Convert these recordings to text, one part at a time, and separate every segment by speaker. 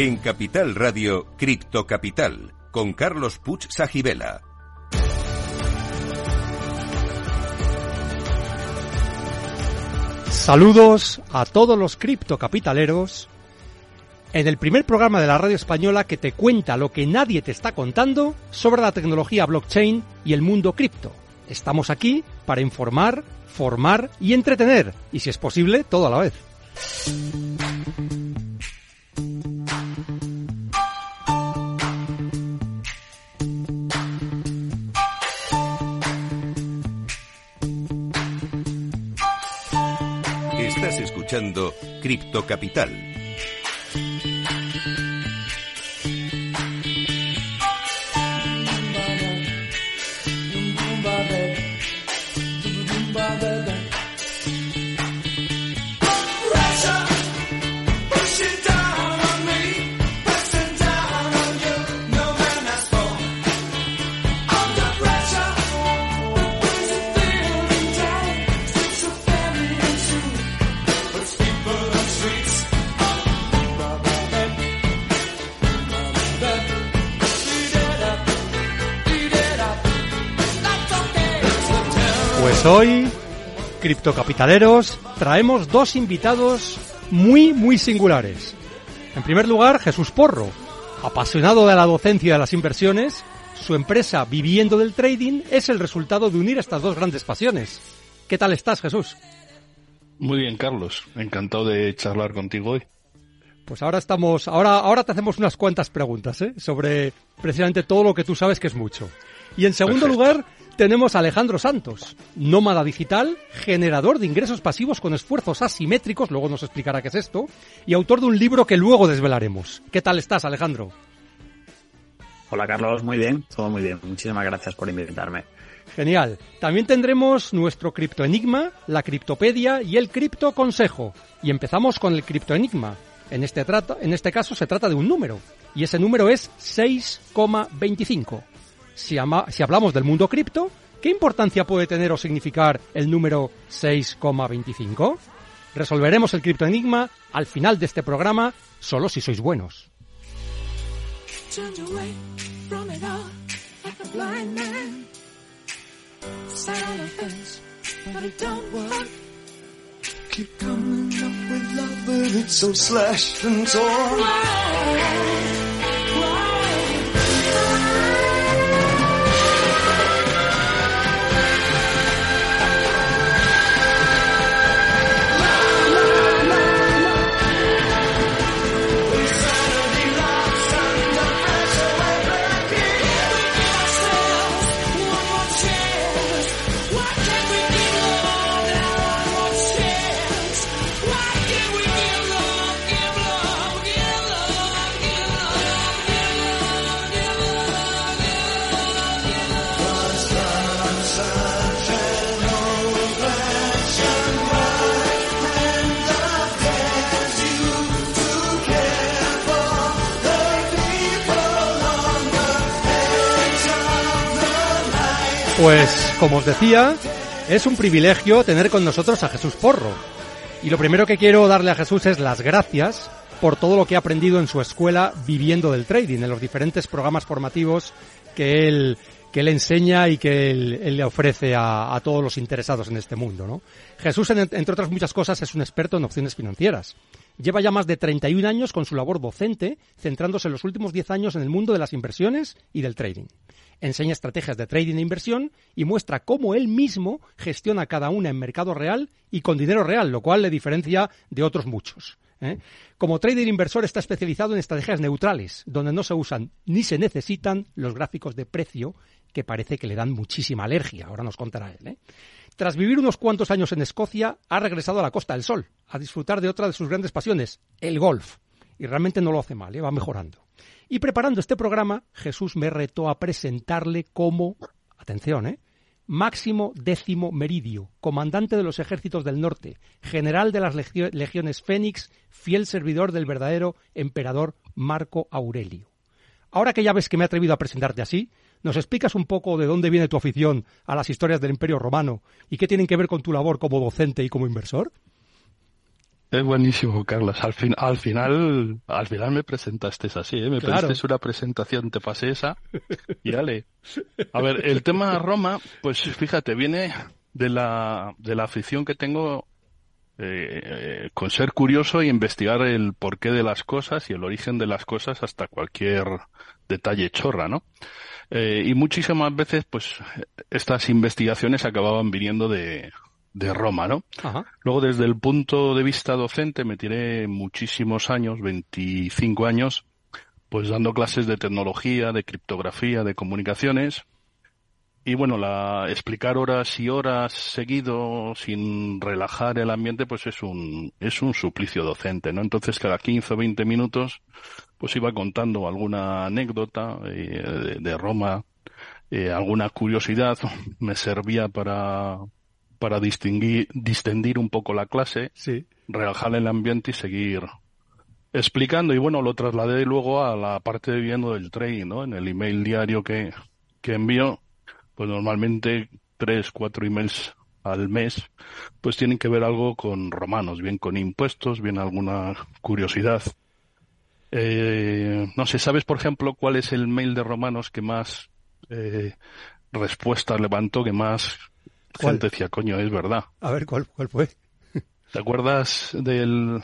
Speaker 1: En Capital Radio, Cripto Capital, con Carlos Puch Sajibela.
Speaker 2: Saludos a todos los criptocapitaleros en el primer programa de la radio española que te cuenta lo que nadie te está contando sobre la tecnología blockchain y el mundo cripto. Estamos aquí para informar, formar y entretener, y si es posible, todo a la vez.
Speaker 1: Escuchando Cripto Capital
Speaker 2: hoy, criptocapitaleros, traemos dos invitados muy, muy singulares. En primer lugar, Jesús Porro, apasionado de la docencia y de las inversiones, su empresa Viviendo del Trading es el resultado de unir estas dos grandes pasiones. ¿Qué tal estás, Jesús?
Speaker 3: Muy bien, Carlos. Encantado de charlar contigo hoy.
Speaker 2: Pues ahora estamos, ahora, ahora te hacemos unas cuantas preguntas, ¿eh? sobre precisamente todo lo que tú sabes que es mucho. Y en segundo
Speaker 3: Perfecto.
Speaker 2: lugar, tenemos a Alejandro Santos, nómada digital, generador de ingresos pasivos con esfuerzos asimétricos, luego nos explicará qué es esto, y autor de un libro que luego desvelaremos. ¿Qué tal estás, Alejandro?
Speaker 4: Hola Carlos, muy bien, todo muy bien. Muchísimas gracias por invitarme.
Speaker 2: Genial. También tendremos nuestro criptoenigma, la criptopedia y el criptoconsejo. Y empezamos con el criptoenigma. En este, trato, en este caso se trata de un número, y ese número es 6,25. Si, hablamos del mundo cripto, ¿qué importancia puede tener o significar el número 6,25? Resolveremos el criptoenigma al final de este programa, solo si sois buenos. Pues, como os decía, es un privilegio tener con nosotros a Jesús Porro. Y lo primero que quiero darle a Jesús es las gracias por todo lo que ha aprendido en su escuela viviendo del trading, en los diferentes programas formativos que él, que él enseña y que él, él le ofrece a, a todos los interesados en este mundo. ¿no? Jesús, en- entre otras muchas cosas, es un experto en opciones financieras. Lleva ya más de 31 años con su labor docente, centrándose en los últimos 10 años en el mundo de las inversiones y del trading. Enseña estrategias de trading e inversión y muestra cómo él mismo gestiona cada una en mercado real y con dinero real, lo cual le diferencia de otros muchos. ¿eh? Como trader inversor está especializado en estrategias neutrales, donde no se usan ni se necesitan los gráficos de precio que parece que le dan muchísima alergia. Ahora nos contará él. ¿eh? Tras vivir unos cuantos años en Escocia, ha regresado a la Costa del Sol, a disfrutar de otra de sus grandes pasiones, el golf. Y realmente no lo hace mal, ¿eh? va mejorando. Y preparando este programa, Jesús me retó a presentarle como, atención, ¿eh? Máximo Décimo Meridio, comandante de los ejércitos del norte, general de las legio- legiones Fénix, fiel servidor del verdadero emperador Marco Aurelio. Ahora que ya ves que me he atrevido a presentarte así, ¿nos explicas un poco de dónde viene tu afición a las historias del Imperio Romano y qué tienen que ver con tu labor como docente y como inversor?
Speaker 3: Es buenísimo, Carlos. Al, fin, al final, al final me presentaste así, ¿eh? Me
Speaker 2: Claro.
Speaker 3: pediste una presentación, te pasé esa y dale. A ver, el tema Roma, pues fíjate, viene de la, de la afición que tengo eh, eh, con ser curioso y investigar el porqué de las cosas y el origen de las cosas hasta cualquier detalle chorra, ¿no? Eh, y muchísimas veces, pues, estas investigaciones acababan viniendo de, de Roma, ¿no?
Speaker 2: Ajá.
Speaker 3: Luego, desde el punto de vista docente, me tiré muchísimos años, 25 años, pues dando clases de tecnología, de criptografía, de comunicaciones. Y bueno, la, explicar horas y horas seguido sin relajar el ambiente, pues es un, es un suplicio docente, ¿no? Entonces, cada 15 o 20 minutos, pues iba contando alguna anécdota eh, de, de Roma, eh, alguna curiosidad, me servía para, para distinguir, distendir un poco la clase,
Speaker 2: Sí.
Speaker 3: relajar el ambiente y seguir explicando. Y bueno, lo trasladé luego a la parte de viviendo del trading, ¿no? En el email diario que, que envío, pues normalmente tres, cuatro emails al mes, pues tienen que ver algo con romanos, bien con impuestos, bien alguna curiosidad. Eh, no sé, ¿sabes, por ejemplo, cuál es el mail de romanos que más eh, respuestas levantó, que más
Speaker 2: ¿Cuál?
Speaker 3: gente decía, coño, es verdad?
Speaker 2: A ver, ¿cuál, cuál fue?
Speaker 3: ¿Te acuerdas del,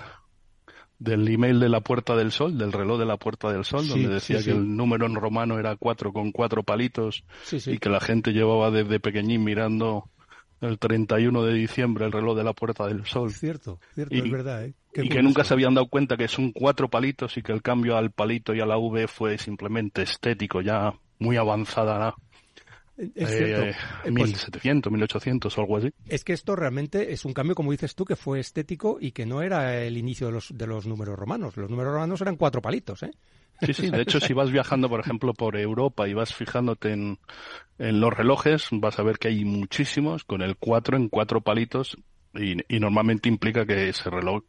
Speaker 3: del email de la Puerta del Sol, del reloj de la Puerta del Sol,
Speaker 2: Sí,
Speaker 3: donde decía
Speaker 2: sí, sí.
Speaker 3: que el número en romano era cuatro con cuatro palitos y que la gente llevaba desde pequeñín mirando el 31 de diciembre el reloj de la Puerta del Sol
Speaker 2: Cierto, cierto,
Speaker 3: Y-
Speaker 2: es verdad, ¿eh? Qué
Speaker 3: y que nunca se habían dado cuenta que son cuatro palitos y que el cambio al palito y a la V fue simplemente estético, ya muy avanzada
Speaker 2: Es cierto.
Speaker 3: eh,
Speaker 2: Eh, pues,
Speaker 3: 1700, 1800 o algo así.
Speaker 2: es que esto realmente es un cambio, como dices tú, que fue estético y que no era el inicio de los, de los números romanos. Los números romanos eran cuatro palitos, ¿eh?
Speaker 3: Sí, sí, de hecho, si vas viajando, por ejemplo, por Europa y vas fijándote en, en los relojes, vas a ver que hay muchísimos con el 4 en cuatro palitos y, y normalmente implica que ese reloj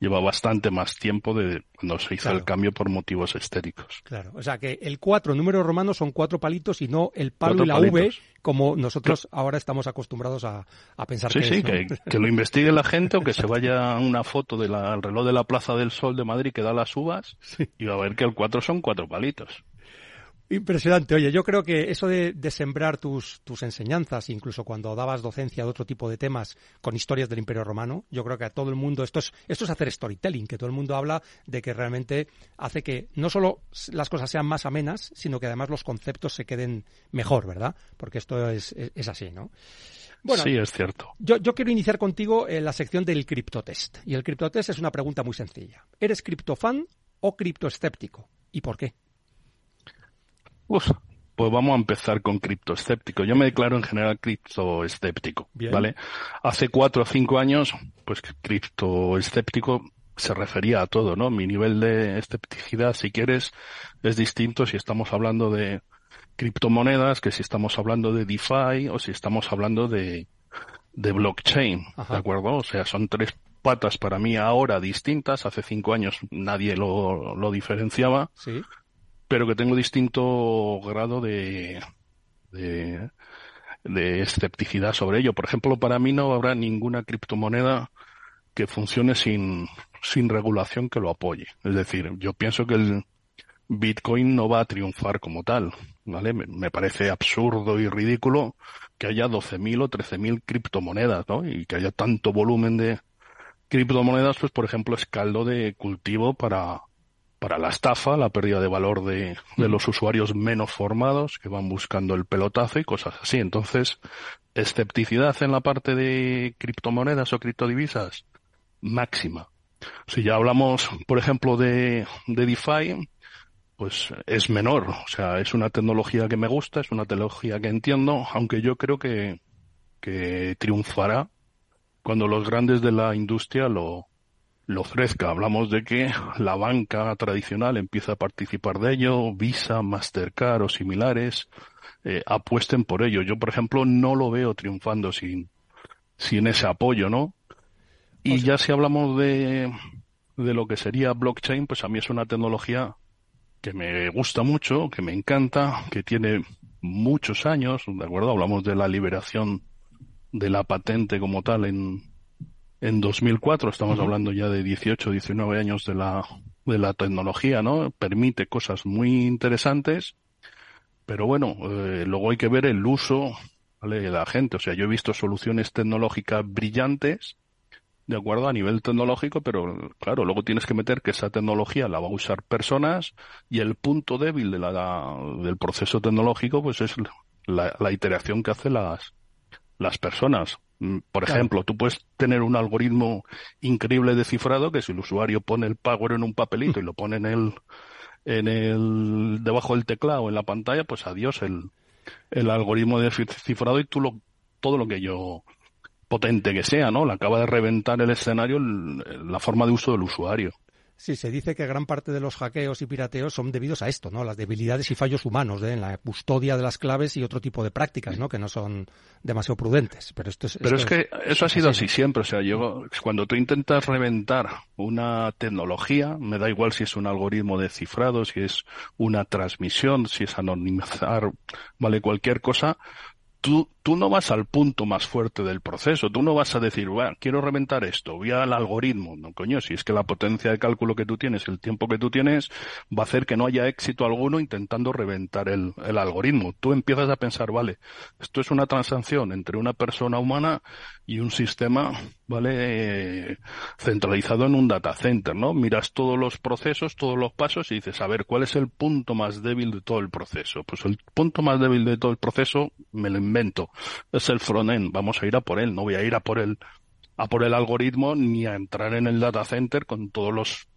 Speaker 3: lleva bastante más tiempo de cuando se hizo
Speaker 2: Claro.
Speaker 3: el cambio por motivos estéticos.
Speaker 2: Claro. O sea que el cuatro, números romanos, son cuatro palitos y no el palo
Speaker 3: Cuatro
Speaker 2: y la V,
Speaker 3: palitos.
Speaker 2: como nosotros ahora estamos acostumbrados a, a pensar
Speaker 3: Sí,
Speaker 2: que
Speaker 3: sí,
Speaker 2: es, ¿no?
Speaker 3: que, que lo investigue la gente o que se vaya a una foto del reloj de la Plaza del Sol de Madrid que da las uvas
Speaker 2: Sí.
Speaker 3: y va a ver que el 4 son cuatro palitos.
Speaker 2: Impresionante. Oye, yo creo que eso de, de sembrar tus, tus enseñanzas, incluso cuando dabas docencia de otro tipo de temas con historias del Imperio Romano, yo creo que a todo el mundo, esto es, esto es hacer storytelling, que todo el mundo habla de que realmente hace que no solo las cosas sean más amenas, sino que además los conceptos se queden mejor, ¿verdad? Porque esto es, es, es así, ¿no? Bueno,
Speaker 3: sí, es cierto.
Speaker 2: yo, yo quiero iniciar contigo en la sección del criptotest. Y el criptotest es una pregunta muy sencilla. ¿Eres criptofan o criptoescéptico? ¿Y por qué?
Speaker 3: Uf, pues vamos a empezar con criptoescéptico. Yo me declaro en general criptoescéptico. ¿vale? Hace cuatro o cinco años, pues criptoescéptico se refería a todo, ¿no? Mi nivel de escepticidad, si quieres, es distinto si estamos hablando de criptomonedas que si estamos hablando de DeFi o si estamos hablando de, de blockchain,
Speaker 2: Ajá.
Speaker 3: ¿de acuerdo? O sea, son tres patas para mí ahora distintas. Hace cinco años nadie lo, lo diferenciaba
Speaker 2: Sí.
Speaker 3: Pero que tengo distinto grado de, de, de escepticidad sobre ello. Por ejemplo, para mí no habrá ninguna criptomoneda que funcione sin, sin regulación que lo apoye. Es decir, yo pienso que el Bitcoin no va a triunfar como tal, ¿vale? Me, me parece absurdo y ridículo que haya 12.000 o 13.000 criptomonedas, ¿no? Y que haya tanto volumen de criptomonedas, pues por ejemplo es caldo de cultivo para, para la estafa, la pérdida de valor de, los usuarios menos formados que van buscando el pelotazo y cosas así. Entonces, escepticidad en la parte de criptomonedas o criptodivisas, máxima. Si ya hablamos, por ejemplo, de, de DeFi, pues es menor. O sea, es una tecnología que me gusta, es una tecnología que entiendo, aunque yo creo que, que triunfará cuando los grandes de la industria lo, lo ofrezca. Hablamos de que la banca tradicional empieza a participar de ello, Visa, Mastercard o similares eh, apuesten por ello. Yo, por ejemplo, no lo veo triunfando sin, sin ese apoyo, ¿no? Y ya si hablamos de, de lo que sería blockchain, pues a mí es una tecnología que me gusta mucho, que me encanta, que tiene muchos años, ¿de acuerdo? Hablamos de la liberación de la patente como tal en, en 2004, estamos hablando ya de 18, 19 años de la, de la tecnología, ¿no? Permite cosas muy interesantes, pero bueno, eh, luego hay que ver el uso ¿vale? de la gente. O sea, yo he visto soluciones tecnológicas brillantes, de acuerdo, a nivel tecnológico, pero claro, luego tienes que meter que esa tecnología la va a usar personas y el punto débil de la, del proceso tecnológico, pues es la, la iteración que hacen las, las personas. Mm, Por
Speaker 2: Claro.
Speaker 3: ejemplo, tú puedes tener un algoritmo increíble de cifrado que si el usuario pone el password en un papelito y lo pone en el, en el, debajo del teclado en la pantalla, pues adiós el, el algoritmo de cif- cifrado y tú lo, todo lo que yo, potente que sea, ¿no? Le acaba de reventar el escenario el- la forma de uso del usuario.
Speaker 2: Sí, se dice que gran parte de los hackeos y pirateos son debidos a esto, ¿no? Las debilidades y fallos humanos ¿eh? en la custodia de las claves y otro tipo de prácticas, ¿no? Que no son demasiado prudentes. Pero esto es.
Speaker 3: Pero es
Speaker 2: esto
Speaker 3: que eso ha sido
Speaker 2: así,
Speaker 3: así siempre. O sea, yo, cuando tú intentas reventar una tecnología, me da igual si es un algoritmo de cifrado, si es una transmisión, si es anonimizar, vale, cualquier cosa, tú, tú no vas al punto más fuerte del proceso. Tú no vas a decir, bueno, quiero reventar esto, voy al algoritmo. No, coño, si es que la potencia de cálculo que tú tienes, el tiempo que tú tienes, va a hacer que no haya éxito alguno intentando reventar el, el algoritmo. Tú empiezas a pensar, vale, esto es una transacción entre una persona humana y un sistema, ¿vale? Centralizado en un data center, ¿no? Miras todos los procesos, todos los pasos y dices, a ver, ¿cuál es el punto más débil de todo el proceso? Pues el punto más débil de todo el proceso, me lo invento, es el frontend. Vamos a ir a por él, no voy a ir a por el, a por el algoritmo ni a entrar en el data center con todos los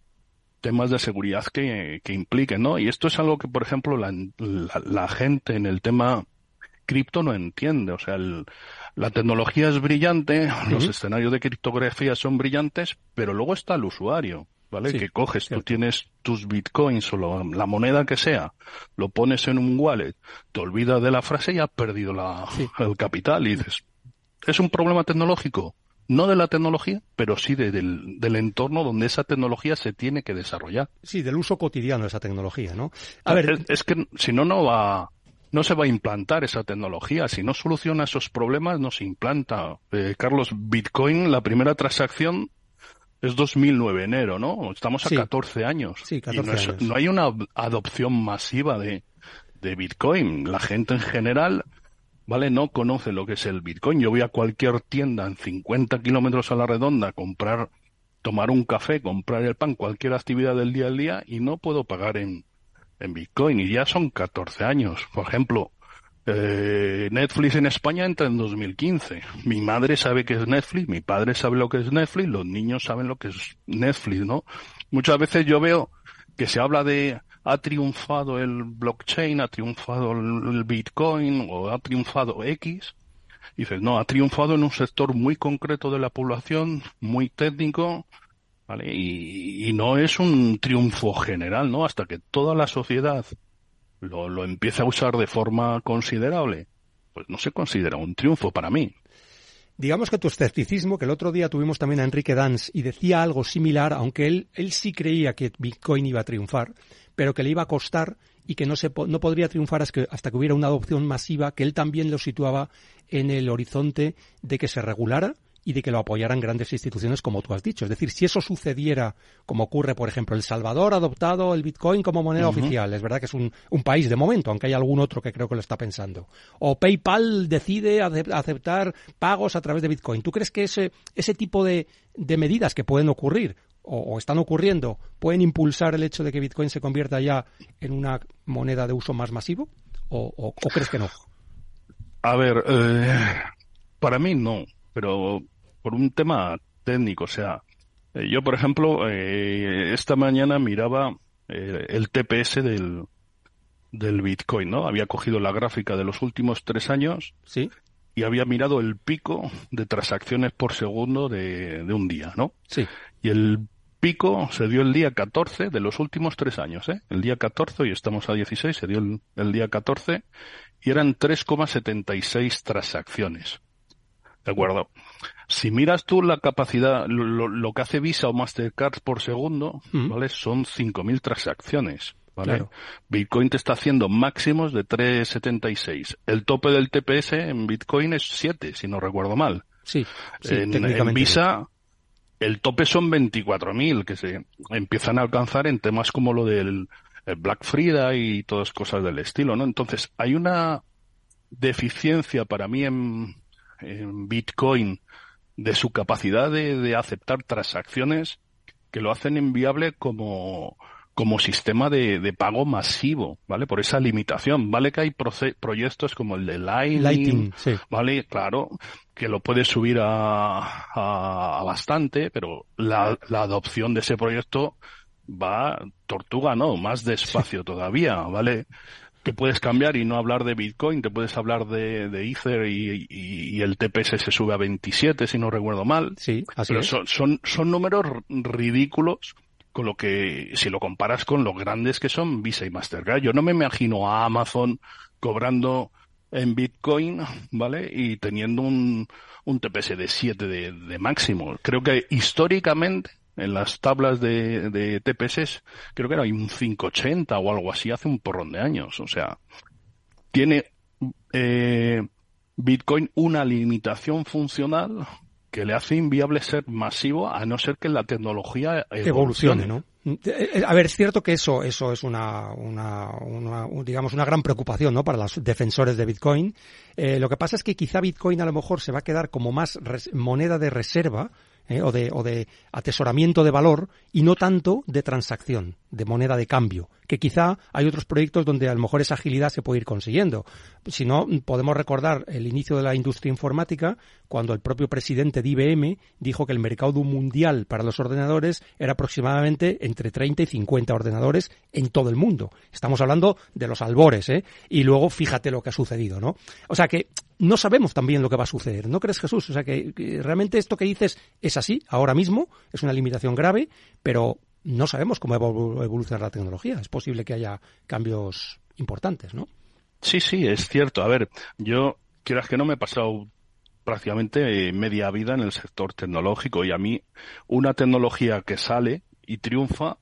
Speaker 3: temas de seguridad que, que impliquen, ¿no? Y esto es algo que, por ejemplo, la, la, la gente en el tema cripto no entiende. O sea, el, la tecnología es brillante, los escenarios de criptografía son brillantes, pero luego está el usuario, ¿vale?
Speaker 2: Sí,
Speaker 3: que coges, tú tienes tus bitcoins o lo- la moneda que sea, lo pones en un wallet, te olvidas de la frase y has perdido la,
Speaker 2: Sí.
Speaker 3: el capital y dices, ¿es un problema tecnológico? No de la tecnología, pero sí de- del, del entorno donde esa tecnología se tiene que desarrollar.
Speaker 2: Sí, del uso cotidiano de esa tecnología, ¿no? A ver,
Speaker 3: es, es que si no, no va, no se va a implantar esa tecnología. Si no soluciona esos problemas, no se implanta. Eh, Carlos, Bitcoin, la primera transacción es 2009 enero, ¿no? Estamos a
Speaker 2: Sí.
Speaker 3: 14 años.
Speaker 2: Sí,
Speaker 3: Y
Speaker 2: 14
Speaker 3: no, es-
Speaker 2: años.
Speaker 3: no hay una adopción masiva de, de Bitcoin. La gente en general, ¿vale? No conoce lo que es el Bitcoin. Yo voy a cualquier tienda en 50 kilómetros a la redonda a comprar, tomar un café, comprar el pan, cualquier actividad del día al día y no puedo pagar en, en Bitcoin y ya son 14 años. Por ejemplo, eh, Netflix en España entra en 2015. Mi madre sabe que es Netflix, mi padre sabe lo que es Netflix, los niños saben lo que es Netflix, ¿no? Muchas veces yo veo que se habla de ha triunfado el blockchain, ha triunfado el Bitcoin o ha triunfado X. Y dices, no, ha triunfado en un sector muy concreto de la población, muy técnico, ¿vale? Y, no es un triunfo general, ¿no? Hasta que toda la sociedad lo, lo empieza a usar de forma considerable, pues no se considera un triunfo para mí.
Speaker 2: digamos que tu escepticismo, que el otro día tuvimos también a Enrique Dans y decía algo similar, aunque él, él sí creía que Bitcoin iba a triunfar, pero que le iba a costar y que no, se, no podría triunfar hasta que hubiera una adopción masiva, que él también lo situaba en el horizonte de que se regulara y de que lo apoyaran grandes instituciones como tú has dicho. Es decir, si eso sucediera, como ocurre, por ejemplo, El Salvador ha adoptado el Bitcoin como moneda oficial, es verdad que es un, un país de momento, aunque hay algún otro que creo que lo está pensando. O PayPal decide acep- aceptar pagos a través de Bitcoin. ¿Tú crees que ese, ese tipo de, de medidas que pueden ocurrir o, o están ocurriendo pueden impulsar el hecho de que Bitcoin se convierta ya en una moneda de uso más masivo? ¿O, o- o crees que no?
Speaker 3: A ver, eh, para mí no, pero por un tema técnico, o sea, eh, yo por ejemplo, eh, esta mañana miraba eh, el TPS del, del Bitcoin, ¿no? Había cogido la gráfica de los últimos tres años
Speaker 2: ¿Sí?
Speaker 3: y había mirado el pico de transacciones por segundo de, de un día, ¿no?
Speaker 2: Sí.
Speaker 3: Y el pico se dio el día 14 de los últimos tres años, ¿eh? El día 14, y estamos a 16, se dio el, el día 14, y eran 3,76 transacciones. ¿De acuerdo? Si miras tú la capacidad, lo, que hace Visa o Mastercard por segundo,
Speaker 2: Mm.
Speaker 3: ¿vale? Son 5.000 transacciones, ¿vale?
Speaker 2: Claro.
Speaker 3: Bitcoin te está haciendo máximos de 3,76. El tope del TPS en Bitcoin es 7, si no recuerdo mal.
Speaker 2: Sí, sí,
Speaker 3: en,
Speaker 2: técnicamente.
Speaker 3: Visa, el tope son 24.000 que se empiezan a alcanzar en temas como lo del eh, Black Friday y todas cosas del estilo, ¿no? Entonces, hay una deficiencia para mí en, en Bitcoin de su capacidad de, de aceptar transacciones que lo hacen inviable como, como sistema de, de pago masivo, ¿vale? Por esa limitación. Vale que hay proyectos como el de Lightning,
Speaker 2: Lighting, sí.
Speaker 3: ¿vale? Claro, que lo puedes subir a, a, a bastante, pero la, la adopción de ese proyecto va tortuga, no, más despacio todavía, ¿vale? Que puedes cambiar y no hablar de Bitcoin, te puedes hablar de, de Ether y, y- y el TPS se sube a 27, si no recuerdo mal.
Speaker 2: Sí, así
Speaker 3: Pero
Speaker 2: es.
Speaker 3: son, son, son números ridículos con lo que, si lo comparas con los grandes que son Visa y Mastercard. Yo no me imagino a Amazon cobrando en Bitcoin, ¿vale? Y teniendo un, un TPS de 7 de, de máximo. Creo que históricamente, en las tablas de, de TPS, creo que era un 580 o algo así hace un porrón de años. O sea, tiene eh, Bitcoin una limitación funcional que le hace inviable ser masivo a no ser que la tecnología
Speaker 2: evolucione, ¿no? Eh, A ver, es cierto que eso, eso es una, una, una, un- digamos, una gran preocupación, ¿no? Para los defensores de Bitcoin. Eh, lo que pasa es que quizá Bitcoin a lo mejor se va a quedar como más moneda de reserva, ¿eh? o de, o de atesoramiento de valor, y no tanto de transacción, de moneda de cambio, que quizá hay otros proyectos donde a lo mejor esa agilidad se puede ir consiguiendo. Si no, podemos recordar el inicio de la industria informática, cuando el propio presidente de IBM dijo que el mercado mundial para los ordenadores era aproximadamente entre 30 y 50 ordenadores en todo el mundo. Estamos hablando de los albores, ¿eh? Y luego fíjate lo que ha sucedido, ¿no? O sea que no sabemos también lo que va a suceder, ¿no crees Jesús? O sea que, que realmente esto que dices es así, ahora mismo, es una limitación grave, pero no sabemos cómo va a evolucionar la tecnología. Es posible que haya cambios importantes, ¿no?
Speaker 3: Sí, sí, es cierto. A ver, yo, quieras que no, me he pasado prácticamente eh, media vida en el sector tecnológico y a mí una tecnología que sale y triunfa,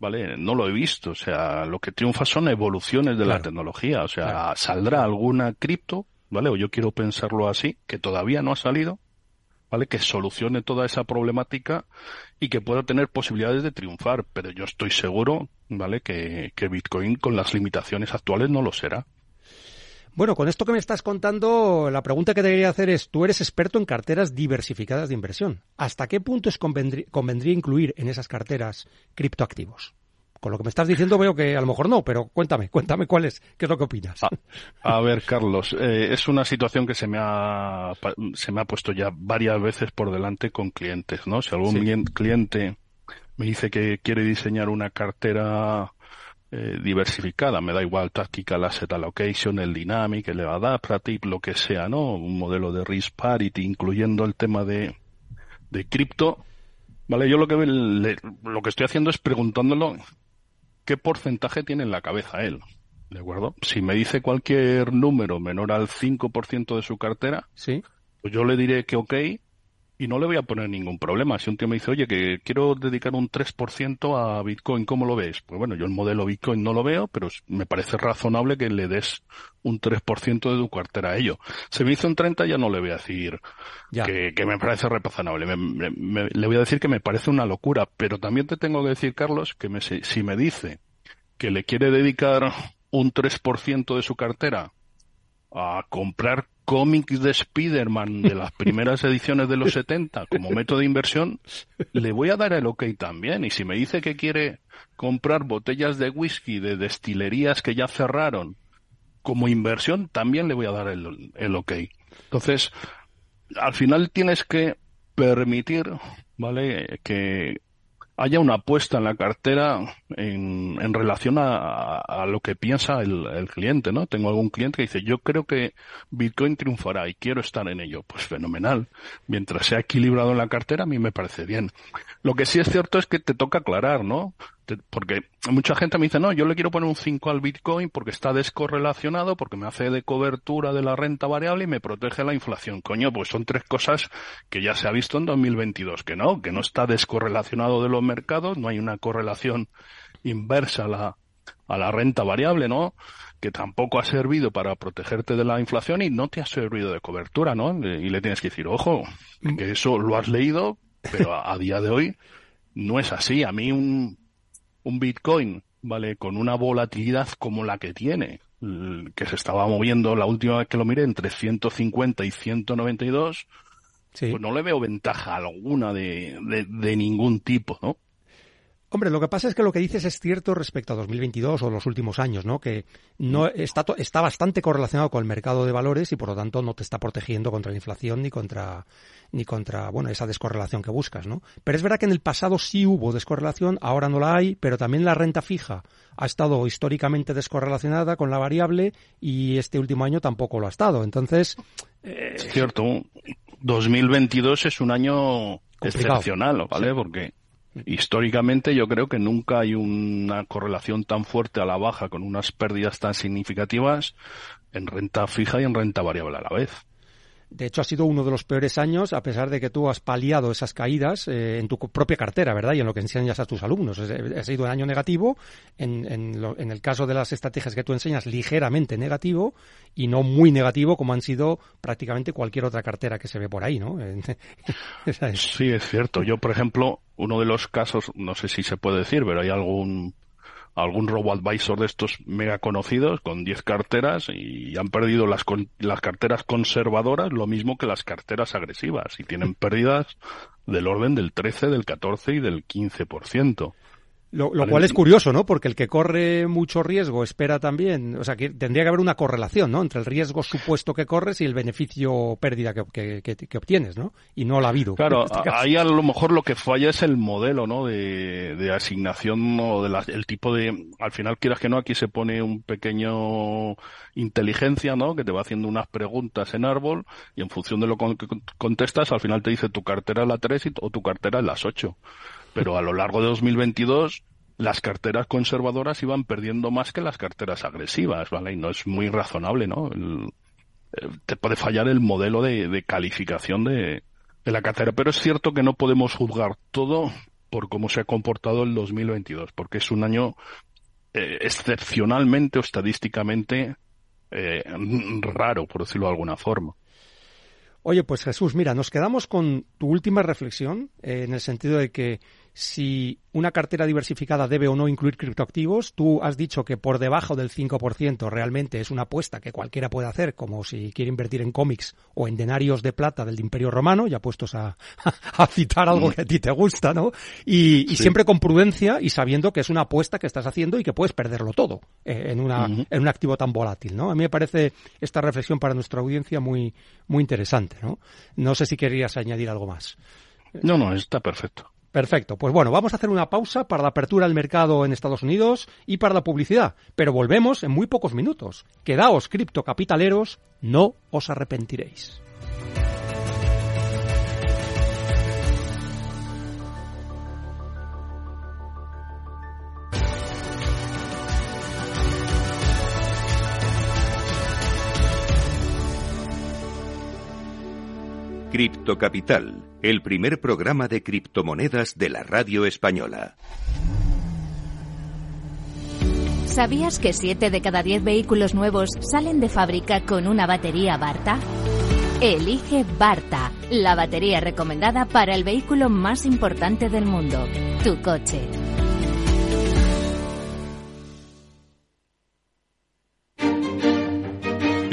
Speaker 3: ¿vale? No lo he visto. O sea, lo que triunfa son evoluciones de la tecnología. O sea,
Speaker 2: Claro.
Speaker 3: saldrá alguna cripto, ¿vale? O yo quiero pensarlo así, que todavía no ha salido, ¿vale? Que solucione toda esa problemática y que pueda tener posibilidades de triunfar. Pero yo estoy seguro, ¿vale? Que, Bitcoin con las limitaciones actuales no lo será.
Speaker 2: Bueno, con esto que me estás contando, la pregunta que te quería hacer es, tú eres experto en carteras diversificadas de inversión. ¿Hasta qué punto es convendrí- convendría incluir en esas carteras criptoactivos? Con lo que me estás diciendo veo que a lo mejor no, pero cuéntame, cuéntame cuál es, qué es lo que opinas.
Speaker 3: Ah, A ver, Carlos, eh, es una situación que se me ha se me ha puesto ya varias veces por delante con clientes, ¿no? Si algún
Speaker 2: Sí.
Speaker 3: cliente me dice que quiere diseñar una cartera eh, diversificada, me da igual Tactical Asset Allocation, el Dynamic, el Adaptative, lo que sea, ¿no? Un modelo de risk parity, incluyendo el tema de, de cripto. Vale, yo lo que le- lo que estoy haciendo es preguntándolo qué porcentaje tiene en la cabeza él. ¿De acuerdo? Si me dice cualquier número menor al 5% de su cartera,
Speaker 2: Sí,
Speaker 3: pues yo le diré que ok y no le voy a poner ningún problema. Si un tío me dice, oye, que quiero dedicar un 3% a Bitcoin, ¿cómo lo ves? Pues bueno, yo el modelo Bitcoin no lo veo, pero me parece razonable que le des un 3% de tu cartera a ello. Si me dice un 30 ya no le voy a decir que, que me parece razonable. Me- me- me- le voy a decir que me parece una locura, pero también te tengo que decir, Carlos, que si me dice que le quiere dedicar un 3% de su cartera a comprar cómics de Spider-Man de las primeras ediciones de los 70 como método de inversión, le voy a dar el ok también. Y si me dice que quiere comprar botellas de whisky de destilerías que ya cerraron como inversión, también le voy a dar el, el ok. Entonces, al final tienes que permitir, ¿vale? Que haya una apuesta en la cartera en, en relación a, lo que piensa el, el cliente, ¿no? Tengo algún cliente que dice, yo creo que Bitcoin triunfará y quiero estar en ello. Pues fenomenal. Mientras sea equilibrado en la cartera, a mí me parece bien. Lo que sí es cierto es que te toca aclarar, ¿no? Porque mucha gente me dice, no, yo le quiero poner un 5 al Bitcoin porque está descorrelacionado, porque me hace de cobertura de la renta variable y me protege la inflación. Coño, pues son tres cosas que ya se ha visto en 2022, que no, que no está descorrelacionado de los mercados, no hay una correlación inversa a la, a la renta variable, ¿no? Que tampoco ha servido para protegerte de la inflación y no te ha servido de cobertura, ¿no? Y le tienes que decir, ojo, que eso lo has leído, Pero a, a día de hoy no es así. A mí un, un Bitcoin, ¿vale? Con una volatilidad como la que tiene, que se estaba moviendo la última vez que lo miré entre 150 y 192,
Speaker 2: Sí.
Speaker 3: pues no le veo ventaja alguna de, de, de ningún tipo, ¿no?
Speaker 2: Hombre, lo que pasa es que lo que dices es cierto respecto a 2022 o los últimos años, ¿no? Que no está, to- está bastante correlacionado con el mercado de valores y por lo tanto no te está protegiendo contra la inflación ni contra ni contra, bueno, esa descorrelación que buscas, ¿no? Pero es verdad que en el pasado sí hubo descorrelación, ahora no la hay, pero también la renta fija ha estado históricamente descorrelacionada con la variable y este último año tampoco lo ha estado. Entonces,
Speaker 3: Es cierto, 2022 es un año
Speaker 2: Complicado.
Speaker 3: excepcional, ¿vale? Porque históricamente yo creo que nunca hay una correlación tan fuerte a la baja con unas pérdidas tan significativas en renta fija y en renta variable a la vez.
Speaker 2: De hecho, ha sido uno de los peores años, a pesar de que tú has paliado esas caídas eh, en tu propia cartera, ¿verdad? Y en lo que enseñas a tus alumnos. Eh, Ha sido un año negativo, en, en, el caso de las estrategias que tú enseñas, ligeramente negativo, y no muy negativo como han sido prácticamente cualquier otra cartera que se ve por ahí, ¿no?
Speaker 3: Sí, es cierto. Yo, por ejemplo, uno de los casos, no sé si se puede decir, pero hay algún algún robo-advisor de estos mega conocidos con 10 carteras y han perdido las, con- las carteras conservadoras lo mismo que las carteras agresivas y tienen pérdidas del orden del 13, del 14 y del 15%.
Speaker 2: Lo, cual es curioso, ¿no? Porque el que corre mucho riesgo espera también, o sea, que tendría que haber una correlación, ¿no? Entre el riesgo supuesto que corres y el beneficio pérdida que, que- que- que obtienes, ¿no? Y no la ha habido.
Speaker 3: Claro,
Speaker 2: este
Speaker 3: ahí a lo mejor lo que falla es el modelo, ¿no? De, de asignación o de la- el tipo de, al final quieras que no, aquí se pone un pequeño inteligencia, ¿no? Que te va haciendo unas preguntas en árbol y en función de lo que contestas, al final te dice tu cartera es la 3 y, o tu cartera es las 8. Pero a lo largo de 2022 las carteras conservadoras iban perdiendo más que las carteras agresivas, ¿vale? Y no es muy razonable, ¿no? El- eh, te puede fallar el modelo de, calificación de, la cartera. Pero es cierto que no podemos juzgar todo por cómo se ha comportado el 2022, porque es un año eh, excepcionalmente o estadísticamente eh, raro, por decirlo de alguna forma.
Speaker 2: Oye, pues Jesús, mira, nos quedamos con tu última reflexión, en el sentido de que si una cartera diversificada debe o no incluir criptoactivos, tú has dicho que por debajo del 5% realmente es una apuesta que cualquiera puede hacer, como si quiere invertir en cómics o en denarios de plata del Imperio Romano, ya puestos a, a citar algo que a ti te gusta, ¿no? Y, y
Speaker 3: Sí.
Speaker 2: siempre con prudencia y sabiendo que es una apuesta que estás haciendo y que puedes perderlo todo eh, en, una,
Speaker 3: Ujú.
Speaker 2: en un activo tan volátil, ¿no? A mí me parece esta reflexión para nuestra audiencia muy, muy interesante, ¿no? No sé si querías añadir algo más.
Speaker 3: No, no, está perfecto.
Speaker 2: Perfecto. Pues bueno, vamos a hacer una pausa para la apertura del mercado en Estados Unidos y para la publicidad, pero volvemos en muy pocos minutos. Quedaos, criptocapitaleros, no os arrepentiréis.
Speaker 1: Cripto Capital, el primer programa de criptomonedas de la radio española.
Speaker 5: ¿Sabías que 7 de cada 10 vehículos nuevos salen de fábrica con una batería Barta? Elige Barta, la batería recomendada para el vehículo más importante del mundo, tu coche.